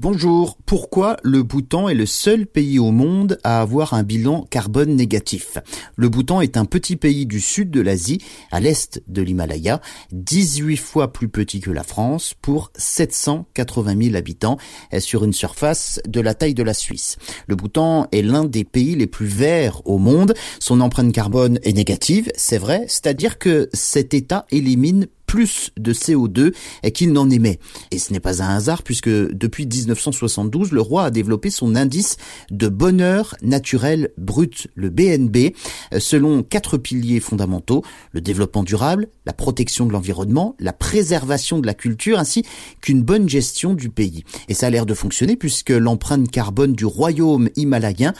Bonjour. Pourquoi le Bhoutan est le seul pays au monde à avoir un bilan carbone négatif? Le Bhoutan est un petit pays du sud de l'Asie, à l'est de l'Himalaya, 18 fois plus petit que la France pour 780 000 habitants sur une surface de la taille de la Suisse. Le Bhoutan est l'un des pays les plus verts au monde. Son empreinte carbone est négative, c'est vrai, c'est-à-dire que cet État élimine plus de CO2 qu'il n'en émet. Et ce n'est pas un hasard puisque depuis 1972, le roi a développé son indice de bonheur naturel brut, le BNB, selon quatre piliers fondamentaux, le développement durable, la protection de l'environnement, la préservation de la culture ainsi qu'une bonne gestion du pays. Et ça a l'air de fonctionner puisque l'empreinte carbone du royaume himalayen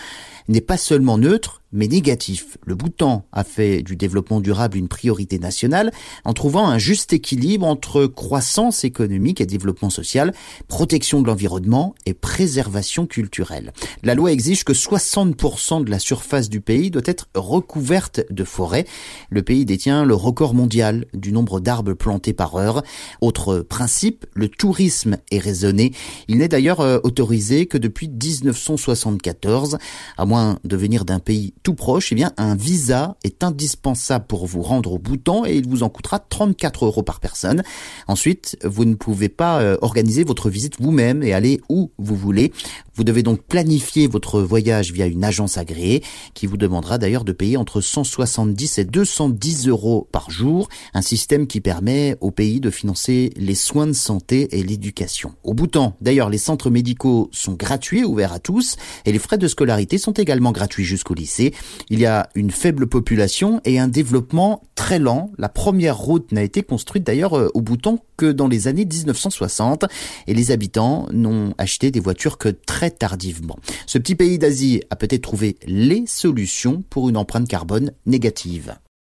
n'est pas seulement neutre, mais négatif. Le Bhoutan a fait du développement durable une priorité nationale en trouvant un juste équilibre entre croissance économique et développement social, protection de l'environnement et préservation culturelle. La loi exige que 60% de la surface du pays doit être recouverte de forêts. Le pays détient le record mondial du nombre d'arbres plantés par heure. Autre principe, le tourisme est raisonné. Il n'est d'ailleurs euh, autorisé que depuis 1974, à moins de venir d'un pays tout proche, eh bien, un visa est indispensable pour vous rendre au Bhoutan et il vous en coûtera 34 euros par personne. Ensuite, vous ne pouvez pas euh, organiser votre visite vous-même et aller où vous voulez. Vous devez donc planifier votre voyage via une agence agréée qui vous demandera d'ailleurs de payer entre 170 et 210 euros par jour, un système qui permet au pays de financer les soins de santé et l'éducation. Au Bhoutan, d'ailleurs, les centres médicaux sont gratuits, ouverts à tous, et les frais de scolarité sont également gratuits jusqu'au lycée. Il y a une faible population et un développement très lent. La première route n'a été construite d'ailleurs euh, au Bhoutan que dans les années 1960 et les habitants n'ont acheté des voitures que très tardivement. Ce petit pays d'Asie a peut-être trouvé les solutions pour une empreinte carbone négative.